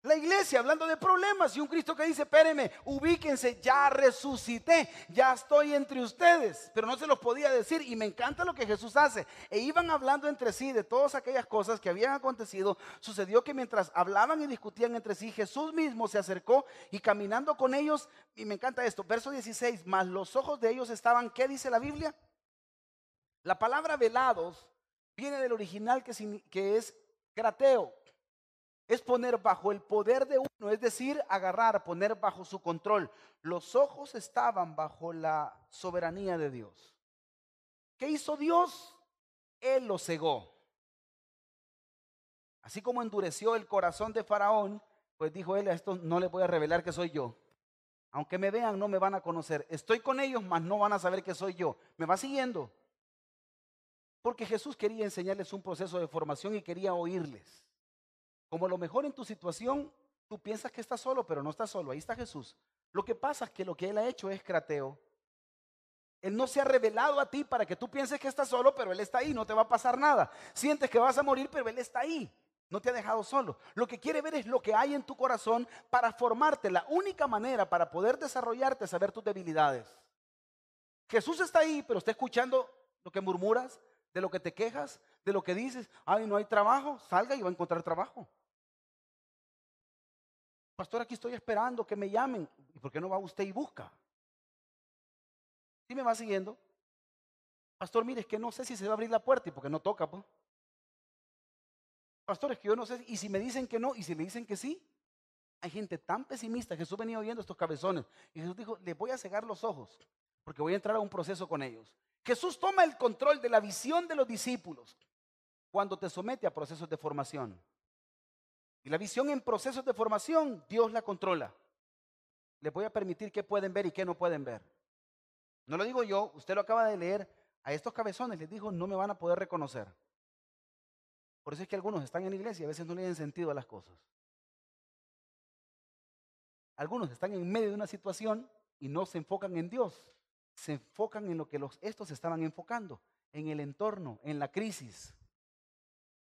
La iglesia hablando de problemas y un Cristo que dice, espérenme, ubíquense, ya resucité, ya estoy entre ustedes. Pero no se los podía decir y me encanta lo que Jesús hace. E iban hablando entre sí de todas aquellas cosas que habían acontecido. Sucedió que mientras hablaban y discutían entre sí, Jesús mismo se acercó y caminando con ellos, y me encanta esto, verso 16, más los ojos de ellos estaban, ¿qué dice la Biblia? La palabra velados viene del original que, es crateo es poner bajo el poder de uno, es decir, agarrar, poner bajo su control. Los ojos estaban bajo la soberanía de Dios. ¿Qué hizo Dios? Él lo cegó. Así como endureció el corazón de Faraón, pues dijo él, a esto no les voy a revelar que soy yo. Aunque me vean, no me van a conocer. Estoy con ellos, mas no van a saber que soy yo. ¿Me va siguiendo? Porque Jesús quería enseñarles un proceso de formación y quería oírles. Como lo mejor en tu situación, tú piensas que estás solo, pero no estás solo. Ahí está Jesús. Lo que pasa es que lo que Él ha hecho es crateo. Él no se ha revelado a ti para que tú pienses que estás solo, pero Él está ahí, no te va a pasar nada. Sientes que vas a morir, pero Él está ahí. No te ha dejado solo. Lo que quiere ver es lo que hay en tu corazón para formarte. La única manera para poder desarrollarte es saber tus debilidades. Jesús está ahí, pero está escuchando lo que murmuras, de lo que te quejas, de lo que dices, ay, no hay trabajo, salga y va a encontrar trabajo. Pastor, aquí estoy esperando que me llamen. ¿Y por qué no va usted y busca? ¿Sí me va siguiendo? Pastor, mire, es que no sé si se va a abrir la puerta y porque no toca, pues. Pastores, que yo no sé, y si me dicen que no, y si me dicen que sí, hay gente tan pesimista. Jesús venía oyendo estos cabezones. Y Jesús dijo, les voy a cegar los ojos, porque voy a entrar a un proceso con ellos. Jesús toma el control de la visión de los discípulos cuando te somete a procesos de formación. Y la visión en procesos de formación, Dios la controla. Les voy a permitir qué pueden ver y qué no pueden ver. No lo digo yo, usted lo acaba de leer. A estos cabezones les dijo, no me van a poder reconocer. Por eso es que algunos están en la iglesia y a veces no le dan sentido a las cosas. Algunos están en medio de una situación y no se enfocan en Dios, se enfocan en lo que estos estaban enfocando, en el entorno, en la crisis.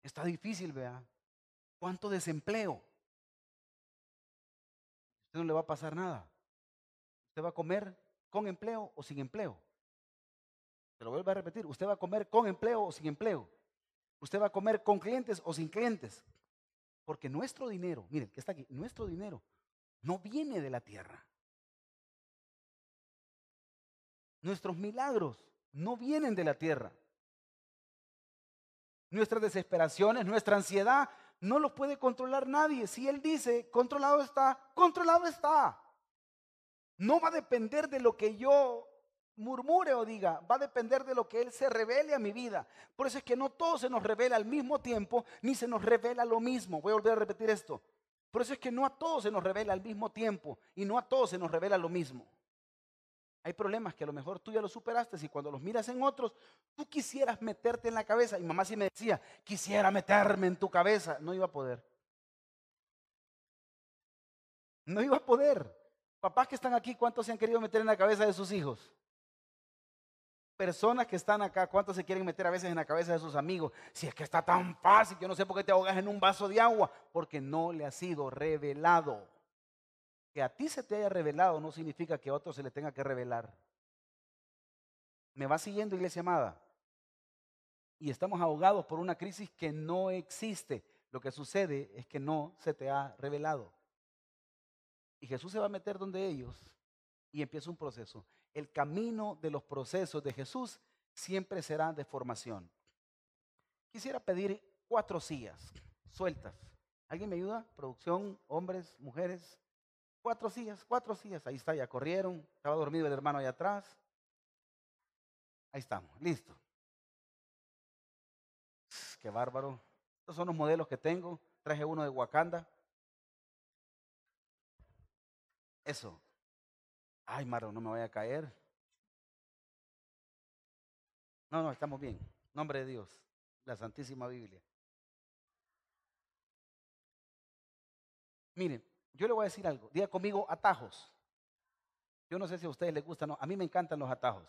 Está difícil, vea. ¿Cuánto desempleo? Usted no le va a pasar nada. Usted va a comer con empleo o sin empleo. Se lo vuelvo a repetir. Usted va a comer con empleo o sin empleo. Usted va a comer con clientes o sin clientes. Porque nuestro dinero, miren, que está aquí, nuestro dinero no viene de la tierra. Nuestros milagros no vienen de la tierra. Nuestras desesperaciones, nuestra ansiedad, no los puede controlar nadie. Si Él dice, controlado está, controlado está. No va a depender de lo que yo murmure o diga, va a depender de lo que Él se revele a mi vida. Por eso es que no todo se nos revela al mismo tiempo, ni se nos revela lo mismo. Voy a volver a repetir esto. Por eso es que no a todos se nos revela al mismo tiempo y no a todos se nos revela lo mismo. Hay problemas que a lo mejor tú ya los superaste y cuando los miras en otros, tú quisieras meterte en la cabeza. Y mamá sí me decía, quisiera meterme en tu cabeza. No iba a poder. No iba a poder. Papás que están aquí, ¿cuántos se han querido meter en la cabeza de sus hijos? Personas que están acá, ¿cuántos se quieren meter a veces en la cabeza de sus amigos? Si es que está tan fácil, yo no sé por qué te ahogas en un vaso de agua, porque no le ha sido revelado. Que a ti se te haya revelado no significa que a otro se le tenga que revelar. ¿Me va siguiendo, iglesia amada? Y estamos ahogados por una crisis que no existe. Lo que sucede es que no se te ha revelado. Y Jesús se va a meter donde ellos y empieza un proceso. El camino de los procesos de Jesús siempre será de formación. Quisiera pedir cuatro sillas sueltas. ¿Alguien me ayuda? Producción, hombres, mujeres. Cuatro sillas, cuatro sillas. Ahí está, ya corrieron. Estaba dormido el hermano allá atrás. Ahí estamos, listo. Qué bárbaro. Estos son los modelos que tengo. Traje uno de Wakanda. Eso. Ay, Maro, no me vaya a caer. No, no, estamos bien. Nombre de Dios. La Santísima Biblia. Miren, yo le voy a decir algo. Diga conmigo atajos. Yo no sé si a ustedes les gustan, no. A mí me encantan los atajos.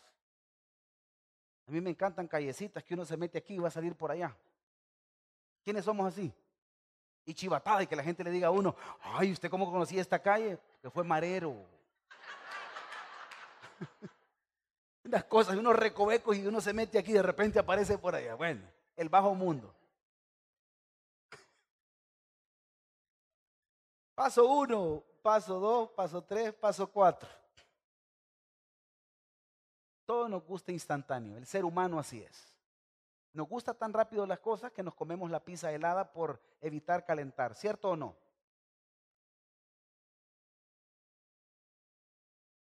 A mí me encantan callecitas que uno se mete aquí y va a salir por allá. ¿Quiénes somos así? Y chivatada y que la gente le diga a uno, ay, ¿usted cómo conocía esta calle? Que fue marero. Unas cosas, unos recovecos y uno se mete aquí y de repente aparece por allá. Bueno, el bajo mundo. Paso uno, paso dos, paso tres, paso cuatro. Todo nos gusta instantáneo. El ser humano así es. Nos gusta tan rápido las cosas que nos comemos la pizza helada por evitar calentar, ¿cierto o no?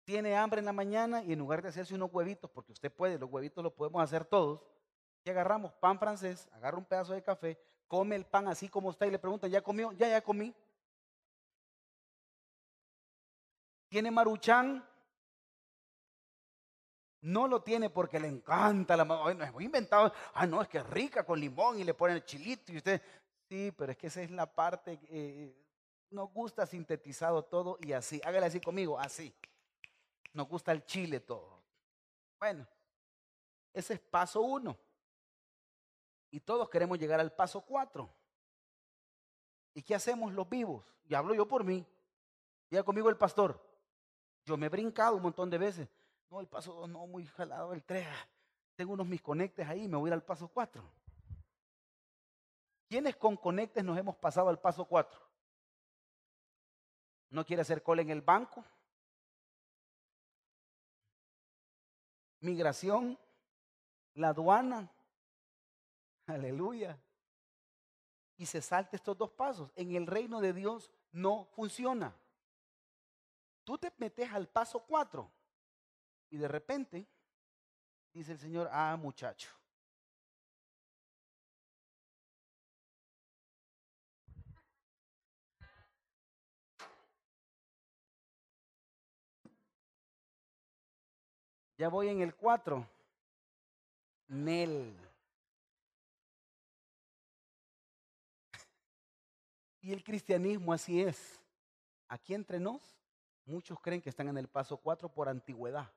Tiene hambre en la mañana y en lugar de hacerse unos huevitos, porque usted puede, los huevitos los podemos hacer todos, y agarramos pan francés, agarra un pedazo de café, come el pan así como está y le pregunta, ¿ya comió? Ya, ya comí. ¿Tiene maruchan? No lo tiene porque le encanta la no Hemos inventado, ah, no, es que es rica con limón y le ponen el chilito y usted, sí, pero es que esa es la parte, eh, nos gusta sintetizado todo y así. Hágale así conmigo, así. Nos gusta el chile todo. Bueno, ese es paso uno. Y todos queremos llegar al paso cuatro. ¿Y qué hacemos los vivos? Y hablo yo por mí. Ya conmigo el pastor. Yo me he brincado un montón de veces. No, el paso 2 no, muy jalado el 3. Tengo unos mis conectes ahí, me voy a ir al paso 4. ¿Quiénes con conectes nos hemos pasado al paso 4? ¿No quiere hacer cola en el banco? Migración, la aduana. Aleluya. y se salte estos dos pasos. En el reino de Dios no funciona. Tú te metes al paso cuatro y de repente dice el Señor, ah muchacho, Ya voy en el 4. Nel. Y el cristianismo así es. Aquí entre nos, muchos creen que están en el paso 4 por antigüedad.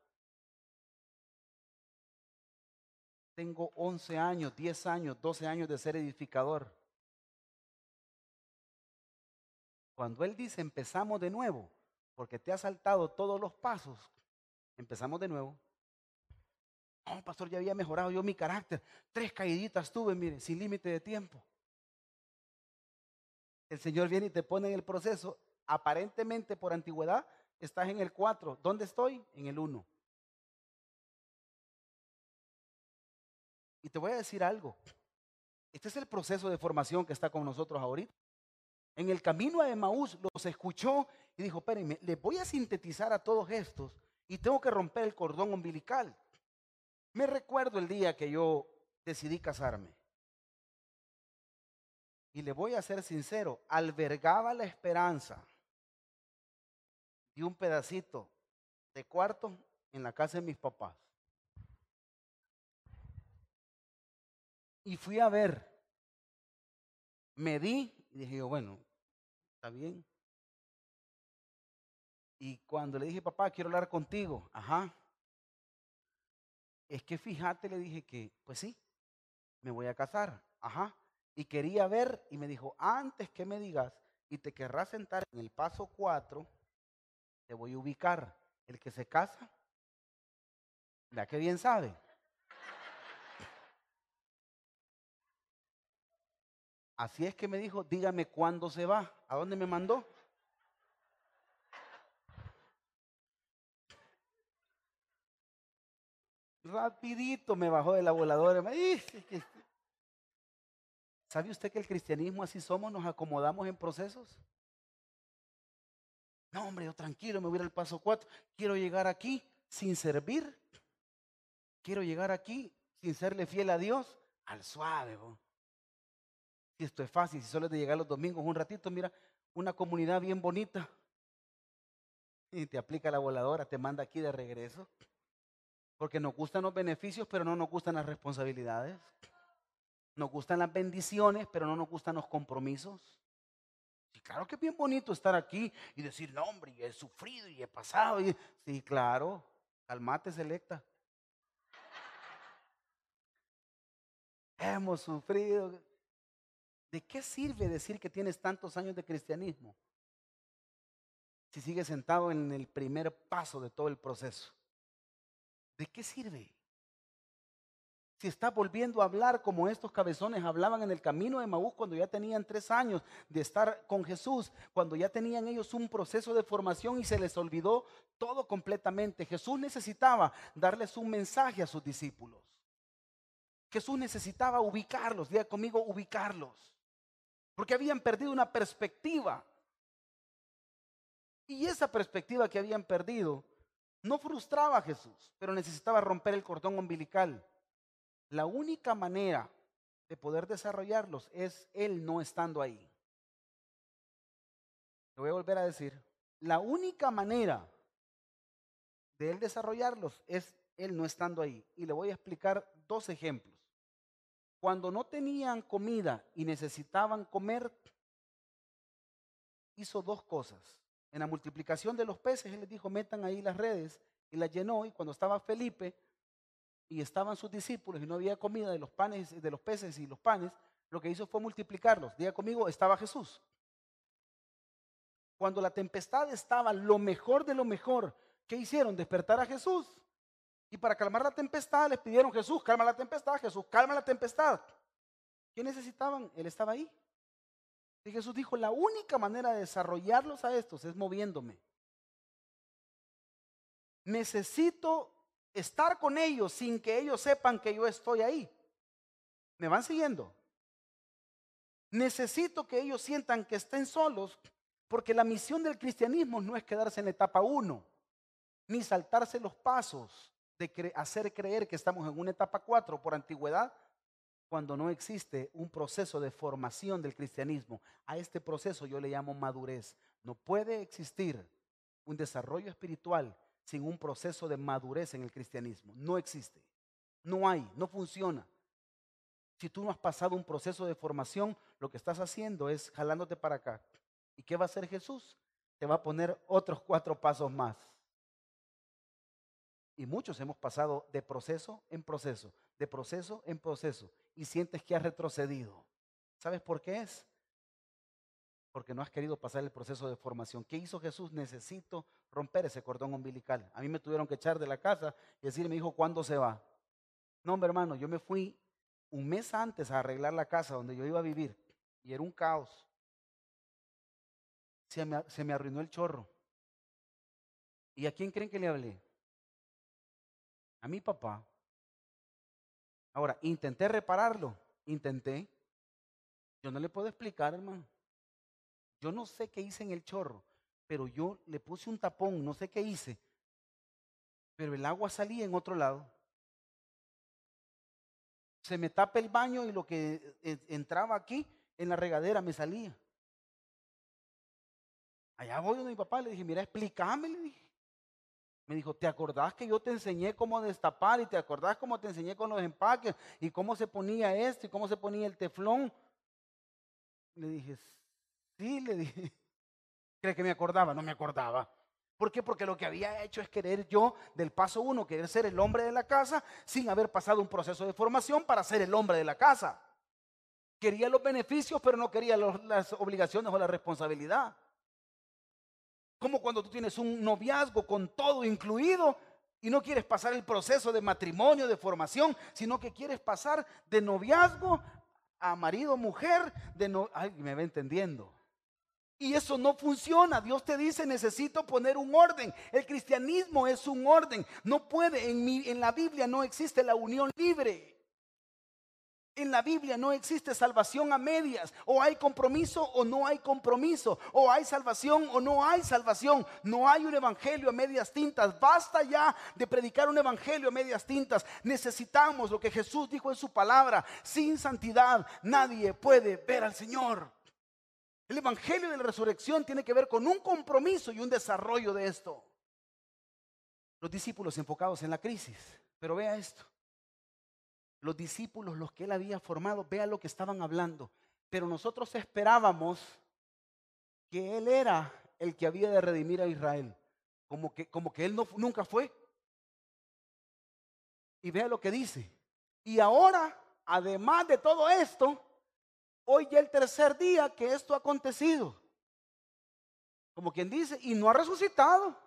Tengo 11 años, 10 años, 12 años de ser edificador. Cuando Él dice empezamos de nuevo, porque te ha saltado todos los pasos, empezamos de nuevo, no, pastor, ya había mejorado yo mi carácter. Tres caíditas tuve, mire, sin límite de tiempo. El Señor viene y te pone en el proceso. Aparentemente por antigüedad estás en el cuatro. ¿Dónde estoy? En el uno. Y te voy a decir algo. Este es el proceso de formación que está con nosotros ahorita. En el camino a Emaús los escuchó y dijo, espérenme, les voy a sintetizar a todos estos y tengo que romper el cordón umbilical. Me recuerdo el día que yo decidí casarme. Y le voy a ser sincero, albergaba la esperanza de un pedacito de cuarto en la casa de mis papás. Y fui a ver, me di y dije yo, bueno, está bien. Y cuando le dije, papá, quiero hablar contigo, ajá, es que fíjate, le dije que, pues sí, me voy a casar. Ajá. Y quería ver y me dijo, antes que me digas y te querrás sentar en el paso 4, te voy a ubicar. El que se casa, ya que bien sabe. Así es que me dijo, dígame cuándo se va. ¿A dónde me mandó? Rapidito me bajó de la voladora. ¿Sabe usted que el cristianismo así somos? ¿Nos acomodamos en procesos? No, hombre, yo tranquilo, me voy al paso cuatro. Quiero llegar aquí sin servir. Quiero llegar aquí sin serle fiel a Dios. Al suave. Si esto es fácil, si solo es de llegar los domingos un ratito, mira, una comunidad bien bonita. Y te aplica la voladora, te manda aquí de regreso. Porque nos gustan los beneficios, pero no nos gustan las responsabilidades. Nos gustan las bendiciones, pero no nos gustan los compromisos. Y claro que es bien bonito estar aquí y decir, no, hombre, he sufrido y he pasado. Y... Sí, claro, calmate, selecta. Hemos sufrido. ¿De qué sirve decir que tienes tantos años de cristianismo? Si sigues sentado en el primer paso de todo el proceso. ¿de qué sirve? Si está volviendo a hablar como estos cabezones hablaban en el camino de Maús cuando ya tenían tres años de estar con Jesús, cuando ya tenían ellos un proceso de formación y se les olvidó todo completamente. Jesús necesitaba darles un mensaje a sus discípulos. Jesús necesitaba ubicarlos, diga conmigo, ubicarlos. Porque habían perdido una perspectiva. Y esa perspectiva que habían perdido no frustraba a Jesús, pero necesitaba romper el cordón umbilical. La única manera de poder desarrollarlos es Él no estando ahí. Lo voy a volver a decir. La única manera de Él desarrollarlos es Él no estando ahí. Y le voy a explicar dos ejemplos. Cuando no tenían comida y necesitaban comer, hizo dos cosas. En la multiplicación de los peces, él les dijo, metan ahí las redes y las llenó. Y cuando estaba Felipe y estaban sus discípulos y no había comida de los panes, de los peces y los panes, lo que hizo fue multiplicarlos. Diga conmigo, estaba Jesús. Cuando la tempestad estaba lo mejor de lo mejor, ¿qué hicieron? Despertar a Jesús. Y para calmar la tempestad les pidieron, Jesús, calma la tempestad, Jesús, calma la tempestad. ¿Qué necesitaban? Él estaba ahí. Y Jesús dijo, la única manera de desarrollarlos a estos es moviéndome. Necesito estar con ellos sin que ellos sepan que yo estoy ahí. ¿Me van siguiendo? Necesito que ellos sientan que estén solos, porque la misión del cristianismo no es quedarse en la etapa 1, ni saltarse los pasos de hacer creer que estamos en una etapa 4 por antigüedad, cuando no existe un proceso de formación del cristianismo. A este proceso yo le llamo madurez. No puede existir un desarrollo espiritual sin un proceso de madurez en el cristianismo. No existe. No hay, no funciona. Si tú no has pasado un proceso de formación, lo que estás haciendo es jalándote para acá. ¿Y qué va a hacer Jesús? Te va a poner otros cuatro pasos más. Y muchos hemos pasado de proceso en proceso, de proceso en proceso, y sientes que has retrocedido. ¿Sabes por qué es? Porque no has querido pasar el proceso de formación. ¿Qué hizo Jesús? Necesito romper ese cordón umbilical. A mí me tuvieron que echar de la casa y decirme, hijo, ¿cuándo se va? No, hombre, hermano, yo me fui un mes antes a arreglar la casa donde yo iba a vivir y era un caos. Se me, se me arruinó el chorro. ¿Y a quién creen que le hablé? A mi papá. Ahora, intenté repararlo, intenté. Yo no le puedo explicar, hermano. Yo no sé qué hice en el chorro, pero yo le puse un tapón, no sé qué hice. Pero el agua salía en otro lado se me tapa el baño y lo que eh, entraba aquí en la regadera me salía. Allá voy donde mi papá, le dije, mira, explícame, le dije. Me dijo, ¿te acordás que yo te enseñé cómo destapar y te acordás cómo te enseñé con los empaques y cómo se ponía esto y cómo se ponía el teflón? Le dije, sí, le dije. ¿Cree que me acordaba? No me acordaba. ¿Por qué? Porque lo que había hecho es querer yo, del paso uno, querer ser el hombre de la casa sin haber pasado un proceso de formación para ser el hombre de la casa. Quería los beneficios, pero no quería las obligaciones o la responsabilidad. Como cuando tú tienes un noviazgo con todo incluido y no quieres pasar el proceso de matrimonio, de formación, sino que quieres pasar de noviazgo a marido, mujer, de no... Ay, me va entendiendo. Y eso no funciona. Dios te dice, necesito poner un orden. El cristianismo es un orden. No puede, en, mi, en la Biblia no existe la unión libre. En la Biblia no existe salvación a medias. O hay compromiso o no hay compromiso. O hay salvación o no hay salvación. No hay un evangelio a medias tintas. Basta ya de predicar un evangelio a medias tintas. Necesitamos lo que Jesús dijo en su palabra. Sin santidad nadie puede ver al Señor. El Evangelio de la Resurrección tiene que ver con un compromiso y un desarrollo de esto. Los discípulos enfocados en la crisis. Pero vea esto. Los discípulos, los que él había formado, vea lo que estaban hablando. Pero nosotros esperábamos que él era el que había de redimir a Israel. Como que, como que él no, nunca fue. Y vea lo que dice. Y ahora, además de todo esto, Hoy ya el tercer día que esto ha acontecido. Como quien dice, y no ha resucitado.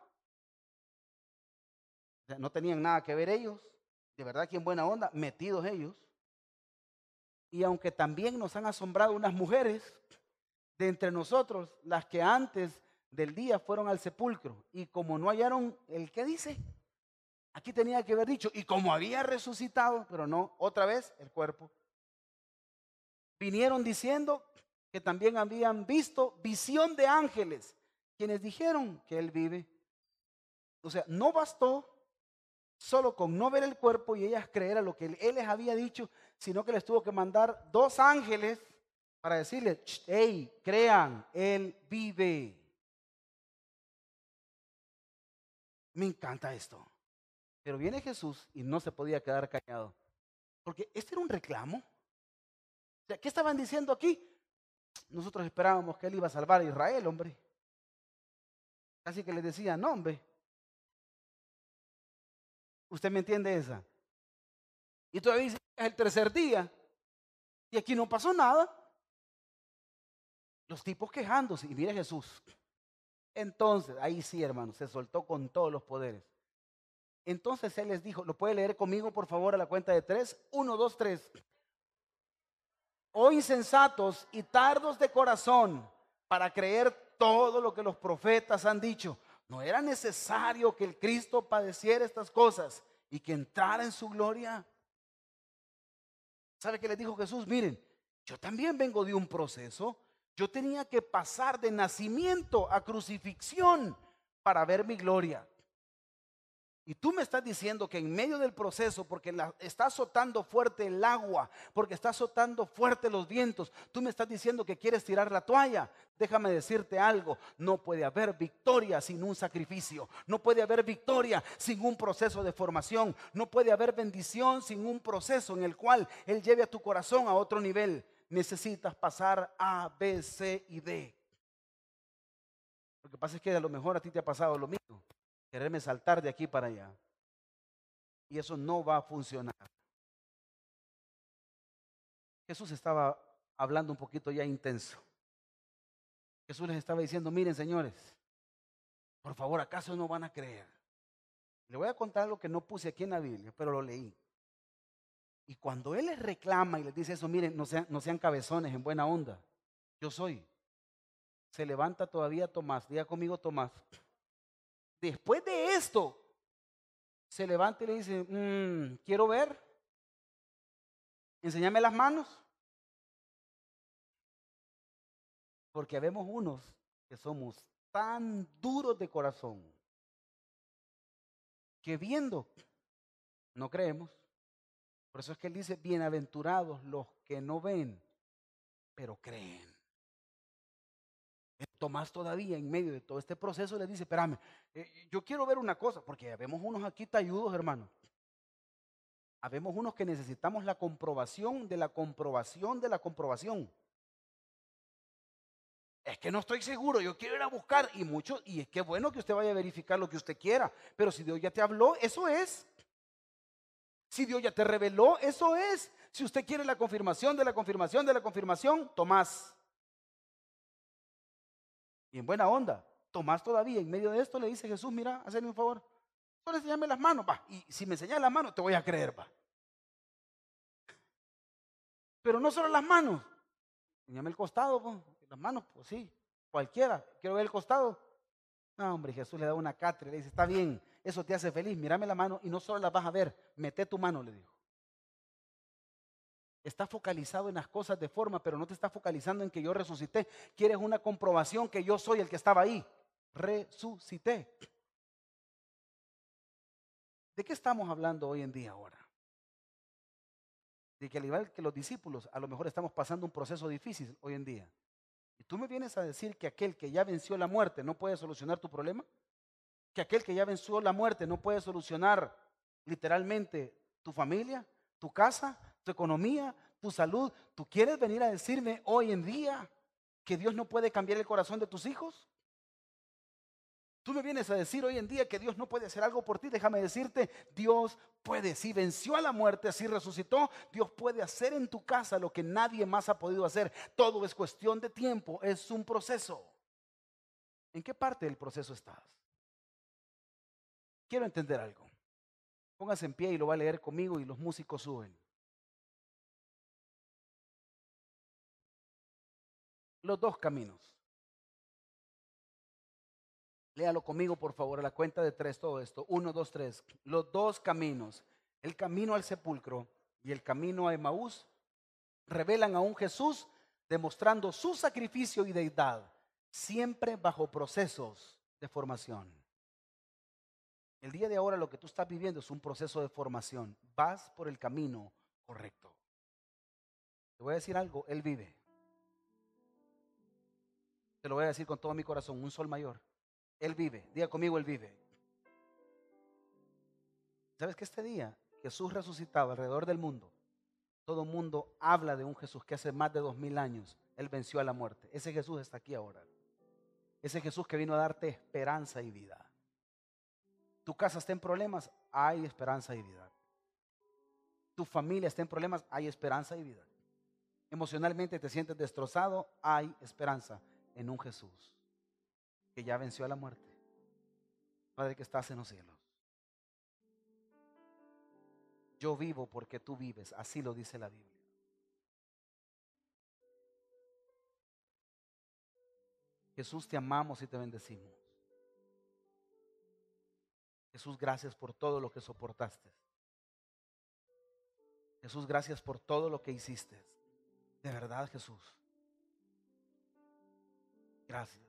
no tenían nada que ver ellos. De verdad que en buena onda, metidos ellos. Y aunque también nos han asombrado unas mujeres de entre nosotros, las que antes del día fueron al sepulcro y como no hallaron el que dice, aquí tenía que haber dicho, y como había resucitado, pero no, otra vez el cuerpo vinieron diciendo que también habían visto visión de ángeles, quienes dijeron que Él vive. O sea, no bastó solo con no ver el cuerpo y ellas creer a lo que Él les había dicho, sino que les tuvo que mandar dos ángeles para decirles, hey, crean, Él vive. Me encanta esto. Pero viene Jesús y no se podía quedar callado. Porque este era un reclamo. ¿Qué estaban diciendo aquí? Nosotros esperábamos que él iba a salvar a Israel, hombre. Así que les decía, no, hombre. ¿Usted me entiende esa? Y todavía dice, es el tercer día. Y aquí no pasó nada. Los tipos quejándose. Y mire Jesús. Entonces, ahí sí, hermano, se soltó con todos los poderes. Entonces él les dijo, ¿lo puede leer conmigo, por favor, a la cuenta de tres? Uno, dos, tres oh insensatos y tardos de corazón para creer todo lo que los profetas han dicho. No era necesario que el Cristo padeciera estas cosas y que entrara en su gloria. ¿Sabe qué le dijo Jesús? Miren, Yo también vengo de un proceso. Yo tenía que pasar de nacimiento a crucifixión para ver mi gloria. Y tú me estás diciendo que en medio del proceso, porque está azotando fuerte el agua, porque está azotando fuerte los vientos, tú me estás diciendo que quieres tirar la toalla. Déjame decirte algo, no puede haber victoria sin un sacrificio, no puede haber victoria sin un proceso de formación, no puede haber bendición sin un proceso en el cual Él lleve a tu corazón a otro nivel. Necesitas pasar A, B, C y D. Lo que pasa es que a lo mejor a ti te ha pasado lo mismo quererme saltar de aquí para allá. Y eso no va a funcionar. Jesús estaba hablando un poquito ya intenso. Jesús les estaba diciendo, miren señores, por favor, ¿acaso no van a creer? Le voy a contar lo que no puse aquí en la Biblia, pero lo leí. Y cuando Él les reclama y les dice eso, miren, no sean, no sean cabezones en buena onda. Yo soy. Se levanta todavía Tomás. Diga conmigo Tomás. Después de esto, se levanta y le dice, mm, quiero ver, enséñame las manos. Porque vemos unos que somos tan duros de corazón que viendo no creemos. Por eso es que él dice, bienaventurados los que no ven, pero creen. Tomás todavía en medio de todo este proceso le dice, espérame, eh, yo quiero ver una cosa, porque vemos unos aquí talludos, hermano. Habemos unos que necesitamos la comprobación de la comprobación de la comprobación. Es que no estoy seguro, yo quiero ir a buscar y mucho, y es que bueno que usted vaya a verificar lo que usted quiera, pero si Dios ya te habló, eso es. Si Dios ya te reveló, eso es. Si usted quiere la confirmación de la confirmación de la confirmación, Tomás. Y en buena onda, Tomás todavía en medio de esto le dice Jesús, mira, hazme un favor, solo enseñame las manos, va. Y si me enseñas las manos, te voy a creer, va. Pero no solo las manos, enséñame el costado, pues. las manos, pues sí, cualquiera, quiero ver el costado. No, hombre, Jesús le da una cátedra, le dice, está bien, eso te hace feliz, mírame la mano y no solo las vas a ver, mete tu mano, le dijo está focalizado en las cosas de forma, pero no te está focalizando en que yo resucité. Quieres una comprobación que yo soy el que estaba ahí. Resucité. ¿De qué estamos hablando hoy en día ahora? De que al igual que los discípulos, a lo mejor estamos pasando un proceso difícil hoy en día. Y tú me vienes a decir que aquel que ya venció la muerte no puede solucionar tu problema. Que aquel que ya venció la muerte no puede solucionar literalmente tu familia, tu casa, tu economía, tu salud. ¿Tú quieres venir a decirme hoy en día que Dios no puede cambiar el corazón de tus hijos? Tú me vienes a decir hoy en día que Dios no puede hacer algo por ti. Déjame decirte, Dios puede. Si venció a la muerte, si resucitó, Dios puede hacer en tu casa lo que nadie más ha podido hacer. Todo es cuestión de tiempo, es un proceso. ¿En qué parte del proceso estás? Quiero entender algo. Póngase en pie y lo va a leer conmigo y los músicos suben. Los dos caminos. Léalo conmigo, por favor, a la cuenta de tres, todo esto. Uno, dos, tres. Los dos caminos, el camino al sepulcro y el camino a Emaús, revelan a un Jesús demostrando su sacrificio y deidad, siempre bajo procesos de formación. El día de ahora lo que tú estás viviendo es un proceso de formación. Vas por el camino correcto. Te voy a decir algo, Él vive. Te lo voy a decir con todo mi corazón, un sol mayor. Él vive, diga conmigo, Él vive. ¿Sabes que este día Jesús resucitado alrededor del mundo? Todo el mundo habla de un Jesús que hace más de dos mil años Él venció a la muerte. Ese Jesús está aquí ahora. Ese Jesús que vino a darte esperanza y vida. Tu casa está en problemas, hay esperanza y vida. Tu familia está en problemas, hay esperanza y vida. Emocionalmente te sientes destrozado, hay esperanza en un Jesús que ya venció a la muerte. Padre que estás en los cielos. Yo vivo porque tú vives, así lo dice la Biblia. Jesús, te amamos y te bendecimos. Jesús, gracias por todo lo que soportaste. Jesús, gracias por todo lo que hiciste. De verdad, Jesús. Gracias.